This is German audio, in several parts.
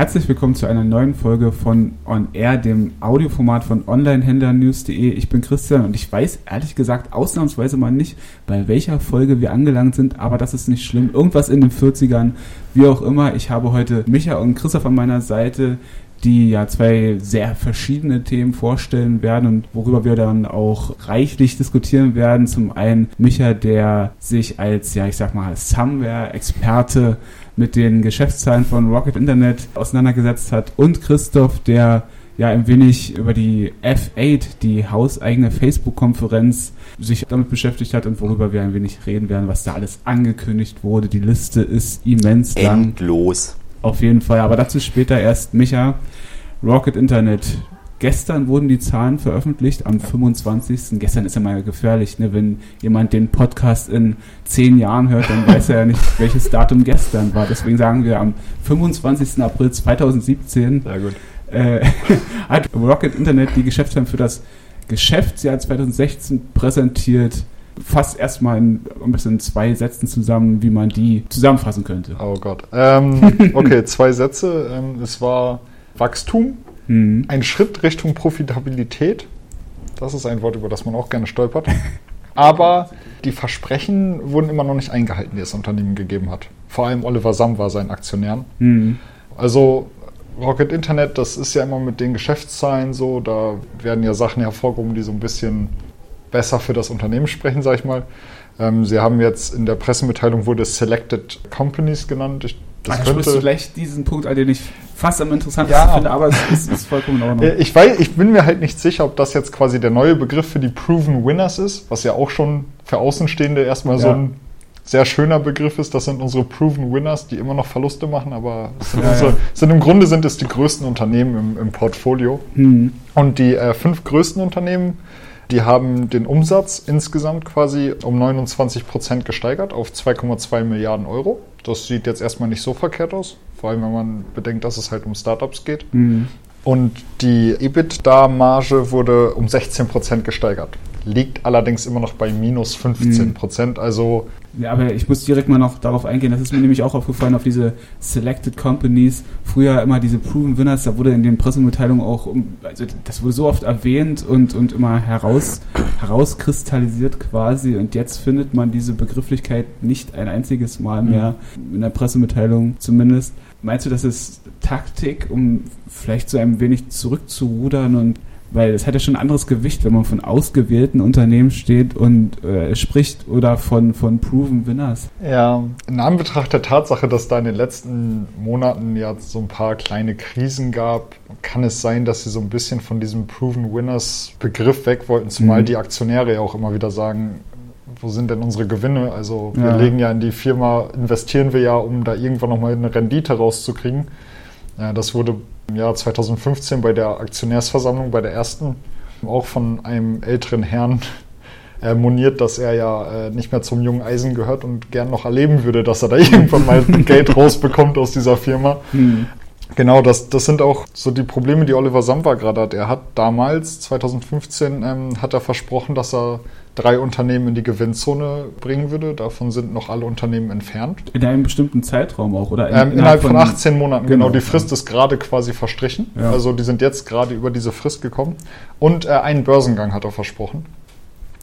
Herzlich willkommen zu einer neuen Folge von On Air, dem Audioformat von Onlinehändlernews.de. Ich bin Christian und ich weiß ehrlich gesagt ausnahmsweise mal nicht, bei welcher Folge wir angelangt sind, aber das ist nicht schlimm. Irgendwas in den 40ern, wie auch immer. Ich habe heute Micha und Christoph an meiner Seite, die ja zwei sehr verschiedene Themen vorstellen werden und worüber wir dann auch reichlich diskutieren werden. Zum einen Micha, der sich als, ja, ich sag mal, Somewhere-Experte mit den Geschäftszahlen von Rocket Internet auseinandergesetzt hat und Christoph, der ja ein wenig über die F8, die hauseigene Facebook-Konferenz, sich damit beschäftigt hat und worüber wir ein wenig reden werden, was da alles angekündigt wurde. Die Liste ist immens lang. Endlos. Auf jeden Fall, aber dazu später erst Micha. Rocket Internet Gestern wurden die Zahlen veröffentlicht, am 25. Gestern ist ja mal gefährlich, ne? wenn jemand den Podcast in zehn Jahren hört, dann weiß er ja nicht, welches Datum gestern war. Deswegen sagen wir am 25. April 2017 äh, hat Rocket Internet die Geschäftszahlen für das Geschäftsjahr 2016 präsentiert. Fass erstmal in, ein bisschen zwei Sätzen zusammen, wie man die zusammenfassen könnte. Oh Gott. Ähm, okay, zwei Sätze. Ähm, es war Wachstum Mhm. Ein Schritt Richtung Profitabilität. Das ist ein Wort, über das man auch gerne stolpert. Aber die Versprechen wurden immer noch nicht eingehalten, die das Unternehmen gegeben hat. Vor allem Oliver Sam war sein Aktionär. Mhm. Also Rocket Internet, das ist ja immer mit den Geschäftszahlen so, da werden ja Sachen hervorgehoben, die so ein bisschen besser für das Unternehmen sprechen, sag ich mal. Ähm, Sie haben jetzt in der Pressemitteilung wurde Selected Companies genannt. Ich das Ach, könnte du gleich diesen Punkt, den ich fast am interessantesten ja, finde, aber es ist, ist, vollkommen in Ordnung. Äh, ich, weiß, ich bin mir halt nicht sicher, ob das jetzt quasi der neue Begriff für die Proven Winners ist, was ja auch schon für Außenstehende erstmal ja. so ein sehr schöner Begriff ist. Das sind unsere Proven Winners, die immer noch Verluste machen, aber sind, ja, unsere, sind im Grunde sind es die größten Unternehmen im, im Portfolio. Mhm. Und die äh, fünf größten Unternehmen, die haben den Umsatz insgesamt quasi um 29 Prozent gesteigert auf 2,2 Milliarden Euro. Das sieht jetzt erstmal nicht so verkehrt aus, vor allem wenn man bedenkt, dass es halt um Startups geht. Mhm. Und die EBITDA-Marge wurde um 16 Prozent gesteigert liegt allerdings immer noch bei minus 15 Prozent. Mhm. Also ja, aber ich muss direkt mal noch darauf eingehen, das ist mir nämlich auch aufgefallen, auf diese Selected Companies, früher immer diese Proven Winners, da wurde in den Pressemitteilungen auch, also das wurde so oft erwähnt und, und immer heraus, herauskristallisiert quasi und jetzt findet man diese Begrifflichkeit nicht ein einziges Mal mehr, mhm. in der Pressemitteilung zumindest. Meinst du, das ist Taktik, um vielleicht so ein wenig zurückzurudern und weil es hat ja schon ein anderes Gewicht, wenn man von ausgewählten Unternehmen steht und äh, spricht oder von, von Proven Winners. Ja, in Anbetracht der Tatsache, dass da in den letzten Monaten ja so ein paar kleine Krisen gab, kann es sein, dass sie so ein bisschen von diesem Proven Winners Begriff weg wollten, zumal mhm. die Aktionäre ja auch immer wieder sagen, wo sind denn unsere Gewinne? Also wir ja. legen ja in die Firma, investieren wir ja, um da irgendwann nochmal eine Rendite rauszukriegen. Ja, das wurde im Jahr 2015 bei der Aktionärsversammlung, bei der ersten, auch von einem älteren Herrn äh, moniert, dass er ja äh, nicht mehr zum jungen Eisen gehört und gern noch erleben würde, dass er da irgendwann mal Geld rausbekommt aus dieser Firma. Hm. Genau, das, das sind auch so die Probleme, die Oliver Samba gerade hat. Er hat damals, 2015, ähm, hat er versprochen, dass er drei Unternehmen in die Gewinnzone bringen würde. Davon sind noch alle Unternehmen entfernt. In einem bestimmten Zeitraum auch, oder? In, ähm, innerhalb, von, von 18 Monaten, genau. genau. Die Frist ist gerade quasi verstrichen. Ja. Also die sind jetzt gerade über diese Frist gekommen. Und äh, einen Börsengang hat er versprochen.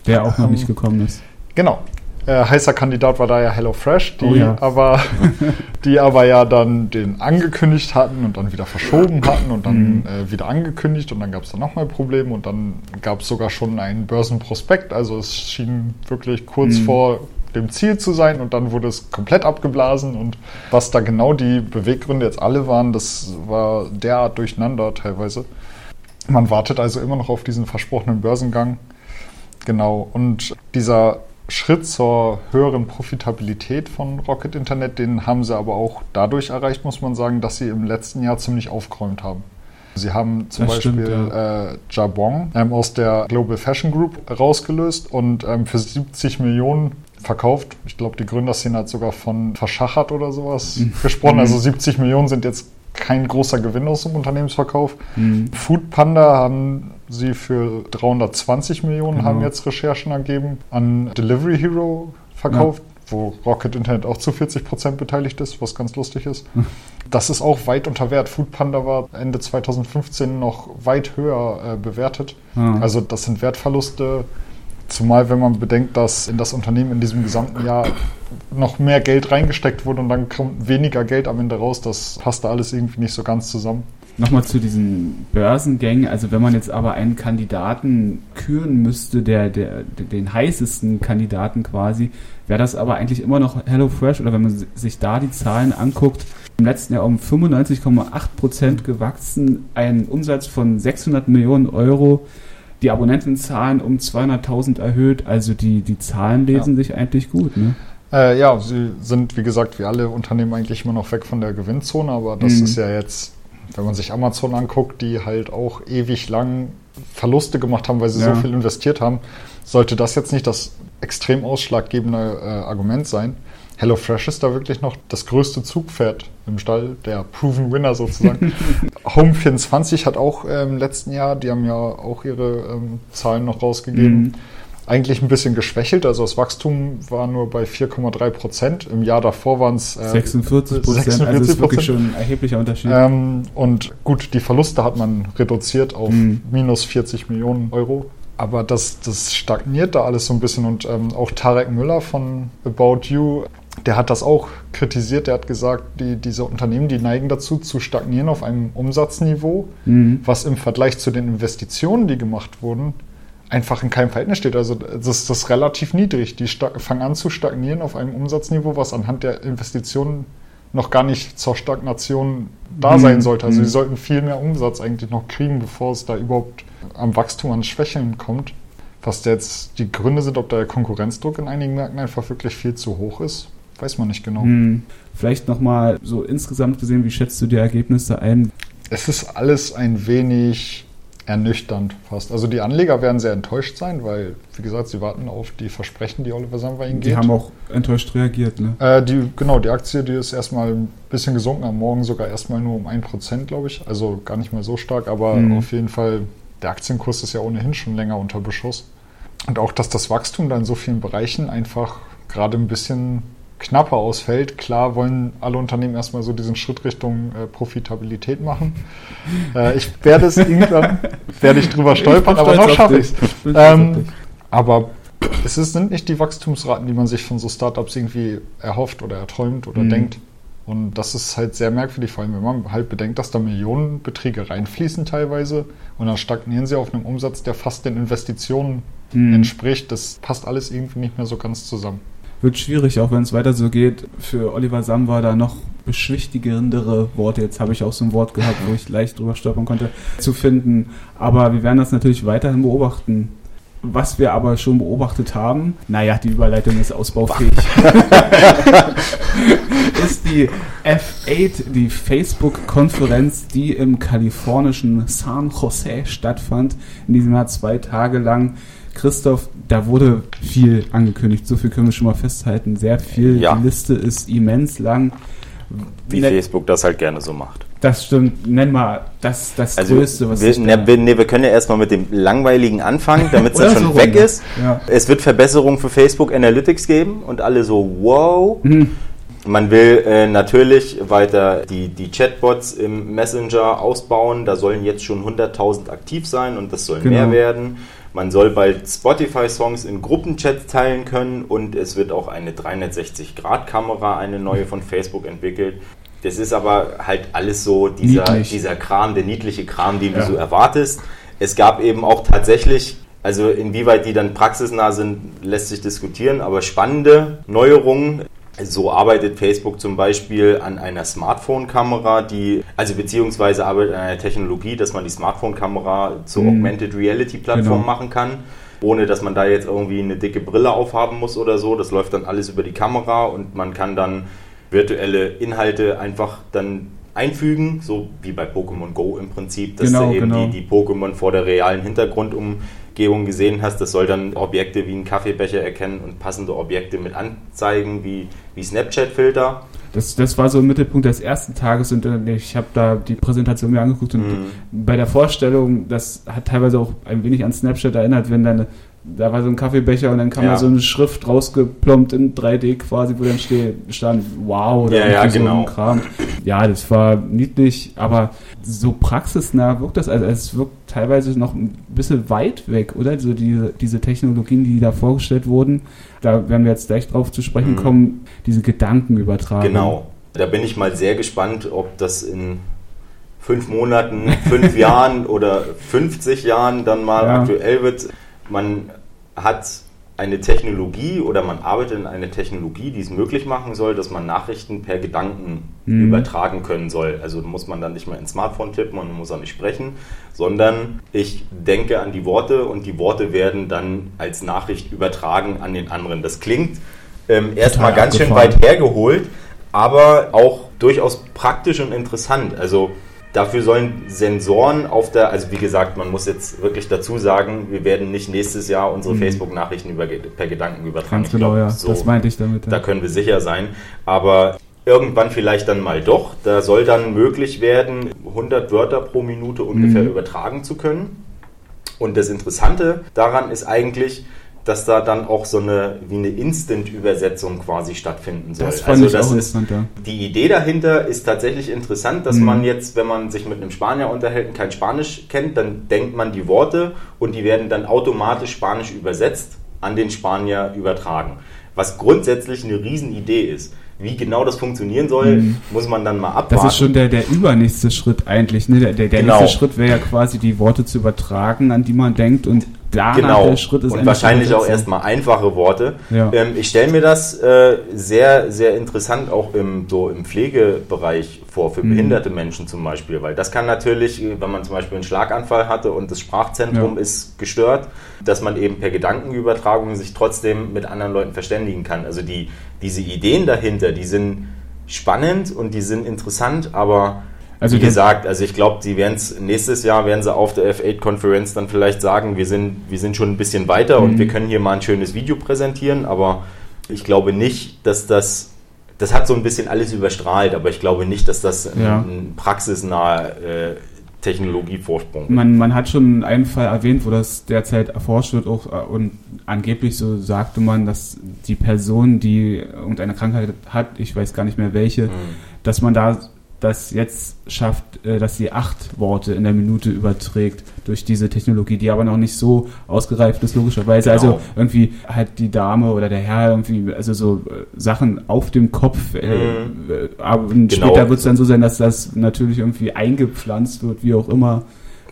Der auch noch ähm, nicht gekommen ist. Genau. Äh, heißer Kandidat war da ja HelloFresh, die, oh ja. aber, die aber ja dann den angekündigt hatten und dann wieder verschoben hatten und dann mhm. äh, wieder angekündigt und dann gab es dann nochmal Probleme und dann gab es sogar schon einen Börsenprospekt. Also es schien wirklich kurz mhm. vor dem Ziel zu sein und dann wurde es komplett abgeblasen und was da genau die Beweggründe jetzt alle waren, das war derart durcheinander teilweise. Man wartet also immer noch auf diesen versprochenen Börsengang. Genau. Und dieser Schritt zur höheren Profitabilität von Rocket Internet, den haben sie aber auch dadurch erreicht, muss man sagen, dass sie im letzten Jahr ziemlich aufgeräumt haben. Sie haben zum das Beispiel stimmt, ja. äh, Jabong ähm, aus der Global Fashion Group rausgelöst und ähm, für 70 Millionen verkauft. Ich glaube, die Gründerszene hat sogar von verschachert oder sowas mhm. gesprochen. Also 70 Millionen sind jetzt kein großer Gewinn aus dem Unternehmensverkauf. Mhm. Food Panda haben sie für 320 Millionen, genau. haben jetzt Recherchen ergeben, an Delivery Hero verkauft. Ja. wo Rocket Internet auch zu 40% beteiligt ist, was ganz lustig ist. Das ist auch weit unter Wert. Foodpanda war Ende 2015 noch weit höher äh, bewertet. Ja. Also das sind Wertverluste, zumal wenn man bedenkt, dass in das Unternehmen in diesem gesamten Jahr noch mehr Geld reingesteckt wurde und dann kommt weniger Geld am Ende raus. Das passt da alles irgendwie nicht so ganz zusammen. Nochmal zu diesen Börsengängen. Also wenn man jetzt aber einen Kandidaten küren müsste, der, der, den heißesten Kandidaten quasi, wäre das aber eigentlich immer noch HelloFresh oder wenn man sich da die Zahlen anguckt, im letzten Jahr um 95,8 Prozent gewachsen, ein Umsatz von 600 Millionen Euro, die Abonnentenzahlen um 200.000 erhöht, also die, die Zahlen lesen ja. sich eigentlich gut. Ne? Äh, ja, sie sind wie gesagt wie alle Unternehmen eigentlich immer noch weg von der Gewinnzone, aber das mhm. ist ja jetzt wenn man sich Amazon anguckt, die halt auch ewig lang Verluste gemacht haben, weil sie ja. so viel investiert haben, sollte das jetzt nicht das extrem ausschlaggebende äh, Argument sein. HelloFresh ist da wirklich noch das größte Zugpferd im Stall, der Proven Winner sozusagen. Home24 hat auch äh, im letzten Jahr, die haben ja auch ihre ähm, Zahlen noch rausgegeben, mhm eigentlich ein bisschen geschwächelt. Also das Wachstum war nur bei 4,3 Prozent. Im Jahr davor waren es äh, 46 Prozent. Also das ist wirklich schon ein erheblicher Unterschied. Ähm, und gut, die Verluste hat man reduziert auf mhm. minus 40 Millionen Euro. Aber das, das stagniert da alles so ein bisschen. Und ähm, auch Tarek Müller von About You, der hat das auch kritisiert. Der hat gesagt, die, diese Unternehmen, die neigen dazu, zu stagnieren auf einem Umsatzniveau, mhm. was im Vergleich zu den Investitionen, die gemacht wurden, einfach in keinem Verhältnis steht. Also das, das ist relativ niedrig. Die fangen an zu stagnieren auf einem Umsatzniveau, was anhand der Investitionen noch gar nicht zur Stagnation da mhm. sein sollte. Also die mhm. sollten viel mehr Umsatz eigentlich noch kriegen, bevor es da überhaupt am Wachstum, an Schwächeln kommt. Was jetzt die Gründe sind, ob der Konkurrenzdruck in einigen Märkten einfach wirklich viel zu hoch ist, weiß man nicht genau. Mhm. Vielleicht nochmal so insgesamt gesehen, wie schätzt du die Ergebnisse ein? Es ist alles ein wenig ernüchternd fast. Also die Anleger werden sehr enttäuscht sein, weil, wie gesagt, sie warten auf die Versprechen, die Oliver Samwer ihnen geht. Die haben auch enttäuscht reagiert, ne? Äh, die, genau, die Aktie, die ist erstmal ein bisschen gesunken, am Morgen sogar erstmal nur um 1%, glaube ich. Also gar nicht mehr so stark, aber mhm. auf jeden Fall, der Aktienkurs ist ja ohnehin schon länger unter Beschuss. Und auch, dass das Wachstum da in so vielen Bereichen einfach gerade ein bisschen knapper ausfällt. Klar wollen alle Unternehmen erstmal so diesen Schritt Richtung äh, Profitabilität machen. Äh, ich werde es irgendwann, werde ich drüber stolpern, aber noch schaffe ich es. Ähm, aber es ist, sind nicht die Wachstumsraten, die man sich von so Startups irgendwie erhofft oder erträumt oder mhm. denkt. Und das ist halt sehr merkwürdig, vor allem wenn man halt bedenkt, dass da Millionenbeträge reinfließen teilweise und dann stagnieren sie auf einem Umsatz, der fast den Investitionen mhm. entspricht. Das passt alles irgendwie nicht mehr so ganz zusammen wird schwierig, auch wenn es weiter so geht, für Oliver Samba da noch beschwichtigendere Worte, jetzt habe ich auch so ein Wort gehabt, wo ich leicht drüber stolpern konnte, zu finden. Aber wir werden das natürlich weiterhin beobachten. Was wir aber schon beobachtet haben, naja, die Überleitung ist ausbaufähig, ist die F8, die Facebook-Konferenz, die im kalifornischen San Jose stattfand. In diesem Jahr zwei Tage lang Christoph, da wurde viel angekündigt, so viel können wir schon mal festhalten. Sehr viel, ja. die Liste ist immens lang. Wie Net Facebook das halt gerne so macht. Das stimmt. Nenn mal das, das also Größte, was wir, ich ne, wir, ne, wir können ja erstmal mit dem Langweiligen anfangen, damit es dann schon so weg rum, ist. Ja. Es wird Verbesserungen für Facebook Analytics geben und alle so, wow. Mhm. Man will äh, natürlich weiter die, die Chatbots im Messenger ausbauen. Da sollen jetzt schon 100.000 aktiv sein und das soll genau. mehr werden. Man soll bald Spotify-Songs in Gruppenchat teilen können und es wird auch eine 360-Grad-Kamera, eine neue von Facebook entwickelt. Das ist aber halt alles so dieser, dieser Kram, der niedliche Kram, den ja. du so erwartest. Es gab eben auch tatsächlich, also inwieweit die dann praxisnah sind, lässt sich diskutieren, aber spannende Neuerungen. So arbeitet Facebook zum Beispiel an einer Smartphone-Kamera, die, also beziehungsweise arbeitet an einer Technologie, dass man die Smartphone-Kamera zur mhm. Augmented Reality-Plattform genau. machen kann, ohne dass man da jetzt irgendwie eine dicke Brille aufhaben muss oder so. Das läuft dann alles über die Kamera und man kann dann virtuelle Inhalte einfach dann einfügen, so wie bei Pokémon Go im Prinzip, dass genau, eben genau. die, die Pokémon vor der realen Hintergrundumgebung gesehen hast. Das soll dann Objekte wie einen Kaffeebecher erkennen und passende Objekte mit anzeigen, wie, wie Snapchat-Filter. Das, das war so im Mittelpunkt des ersten Tages und ich habe da die Präsentation mir angeguckt und mhm. bei der Vorstellung, das hat teilweise auch ein wenig an Snapchat erinnert, wenn deine da war so ein Kaffeebecher und dann kam ja. da so eine Schrift rausgeplombt in 3D quasi, wo dann steht, stand wow oder ja, ja, so genau. Kram. Ja, das war niedlich, aber so praxisnah wirkt das, also es wirkt teilweise noch ein bisschen weit weg, oder? So diese, diese Technologien, die da vorgestellt wurden, da werden wir jetzt gleich drauf zu sprechen mhm. kommen, diese Gedanken übertragen. Genau. Da bin ich mal sehr gespannt, ob das in fünf Monaten, fünf Jahren oder 50 Jahren dann mal ja. aktuell wird. Man hat eine Technologie oder man arbeitet in eine Technologie, die es möglich machen soll, dass man Nachrichten per Gedanken mhm. übertragen können soll. Also muss man dann nicht mehr ins Smartphone tippen und muss auch nicht sprechen, sondern ich denke an die Worte und die Worte werden dann als Nachricht übertragen an den anderen. Das klingt ähm, erstmal ganz schön weit hergeholt, aber auch durchaus praktisch und interessant. Also Dafür sollen Sensoren auf der, also wie gesagt, man muss jetzt wirklich dazu sagen, wir werden nicht nächstes Jahr unsere mhm. Facebook-Nachrichten per Gedanken übertragen. Ganz genau, ja. So, das meinte ich damit. Ja. Da können wir sicher sein. Aber irgendwann vielleicht dann mal doch. Da soll dann möglich werden, 100 Wörter pro Minute ungefähr mhm. übertragen zu können. Und das Interessante daran ist eigentlich, dass da dann auch so eine wie eine Instant-Übersetzung quasi stattfinden soll. Das fand also das ist ja. die Idee dahinter ist tatsächlich interessant, dass mhm. man jetzt, wenn man sich mit einem Spanier unterhält und kein Spanisch kennt, dann denkt man die Worte und die werden dann automatisch Spanisch übersetzt an den Spanier übertragen. Was grundsätzlich eine Riesenidee ist. Wie genau das funktionieren soll, mhm. muss man dann mal abwarten. Das ist schon der, der übernächste Schritt eigentlich. Ne? Der, der, der genau. nächste Schritt wäre ja quasi die Worte zu übertragen, an die man denkt und danach genau. der Schritt ist. Und wahrscheinlich auch erstmal einfache Worte. Ja. Ähm, ich stelle mir das äh, sehr, sehr interessant auch im, so im Pflegebereich vor, für mhm. behinderte Menschen zum Beispiel, weil das kann natürlich, wenn man zum Beispiel einen Schlaganfall hatte und das Sprachzentrum ja. ist gestört, dass man eben per Gedankenübertragung sich trotzdem mit anderen Leuten verständigen kann. Also die, diese Ideen dahinter, die sind spannend und die sind interessant, aber also Wie gesagt, also ich glaube, die werden es nächstes Jahr werden sie auf der F8-Konferenz dann vielleicht sagen, wir sind, wir sind schon ein bisschen weiter mhm. und wir können hier mal ein schönes Video präsentieren, aber ich glaube nicht, dass das, das hat so ein bisschen alles überstrahlt, aber ich glaube nicht, dass das ja. ein, praxisnaher äh, Technologievorsprung. Man, man hat schon einen Fall erwähnt, wo das derzeit erforscht wird auch, äh, und angeblich so sagte man, dass die Person, die irgendeine Krankheit hat, ich weiß gar nicht mehr welche, mhm. dass man da das jetzt schafft, äh, dass sie acht Worte in der Minute überträgt durch diese Technologie, die aber noch nicht so ausgereift ist, logischerweise. Also genau. Also irgendwie halt die Dame oder der Herr irgendwie, also so äh, Sachen auf dem Kopf. Äh, mhm. aber genau. später wird es dann so sein, dass das natürlich irgendwie eingepflanzt wird, wie auch immer.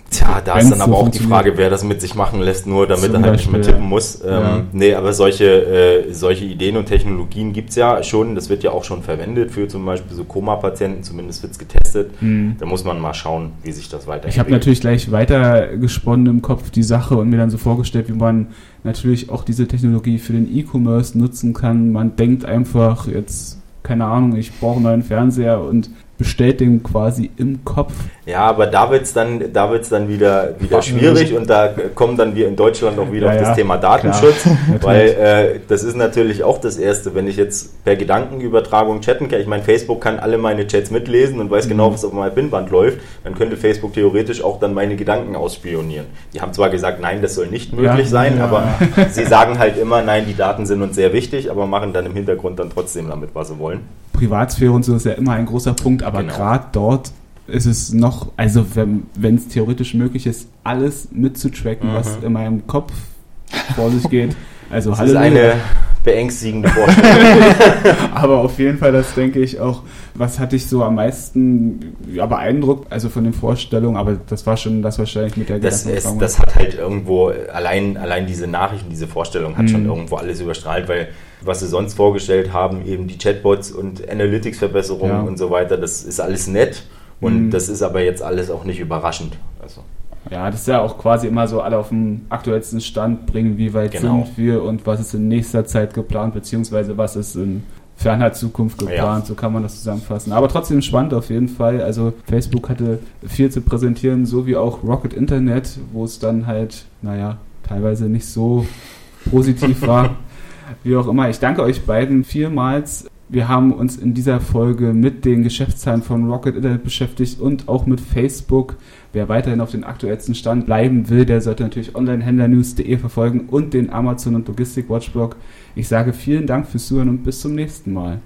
Tja, da ist dann aber auch die Frage, wer das mit sich machen lässt, nur damit er halt nicht mehr tippen muss. Ähm, ja. Nee, aber solche, äh, solche Ideen und Technologien gibt es ja schon. Das wird ja auch schon verwendet für zum Beispiel so Koma-Patienten, zumindest wird es getestet. Mhm. Da muss man mal schauen, wie sich das weiterentwickelt. Ich habe natürlich gleich weiter gesponnen im Kopf die Sache und mir dann so vorgestellt, wie man natürlich auch diese Technologie für den E-Commerce nutzen kann. Man denkt einfach jetzt keine Ahnung, ich brauche einen neuen Fernseher und bestellt den quasi im Kopf. Ja, aber da wird es dann, da wird's dann wieder, wieder schwierig und da kommen dann wir in Deutschland auch wieder ja, auf das ja, Thema Datenschutz, weil äh, das ist natürlich auch das Erste, wenn ich jetzt per Gedankenübertragung chatten kann. Ich meine, Facebook kann alle meine Chats mitlesen und weiß genau, mhm. was auf meinem Pinband läuft. Dann könnte Facebook theoretisch auch dann meine Gedanken ausspionieren. Die haben zwar gesagt, nein, das soll nicht möglich ja, sein, aber sie sagen halt immer, nein, die Daten sind uns sehr wichtig, aber machen dann im Hintergrund dann trotzdem damit, was sie wollen. Privatsphäre und so ist ja immer ein großer Punkt, aber genau. gerade dort ist es noch, also wenn es theoretisch möglich ist, alles mitzutracken, mhm. was in meinem Kopf vor sich geht. Also das ist eine beängstigende Vorstellung. aber auf jeden Fall, das denke ich auch, was hatte ich so am meisten ja, beeindruckt, also von den Vorstellungen, aber das war schon das wahrscheinlich mit der das, ist, das hat halt irgendwo, allein, allein diese Nachrichten, diese Vorstellung hat mhm. schon irgendwo alles überstrahlt, weil was sie sonst vorgestellt haben, eben die Chatbots und Analytics-Verbesserungen ja. und so weiter, das ist alles nett und mhm. das ist aber jetzt alles auch nicht überraschend. Also. Ja, das ist ja auch quasi immer so alle auf den aktuellsten Stand bringen, wie weit genau. sind wir und was ist in nächster Zeit geplant, beziehungsweise was ist in ferner Zukunft geplant, ja. so kann man das zusammenfassen. Aber trotzdem spannend auf jeden Fall. Also Facebook hatte viel zu präsentieren, so wie auch Rocket Internet, wo es dann halt, naja, teilweise nicht so positiv war. wie auch immer. Ich danke euch beiden vielmals. Wir haben uns in dieser Folge mit den Geschäftszahlen von Rocket Internet beschäftigt und auch mit Facebook. Wer weiterhin auf den aktuellsten Stand bleiben will, der sollte natürlich onlinehändlernews.de verfolgen und den Amazon und Logistik Watchblog. Ich sage vielen Dank fürs Zuhören und bis zum nächsten Mal.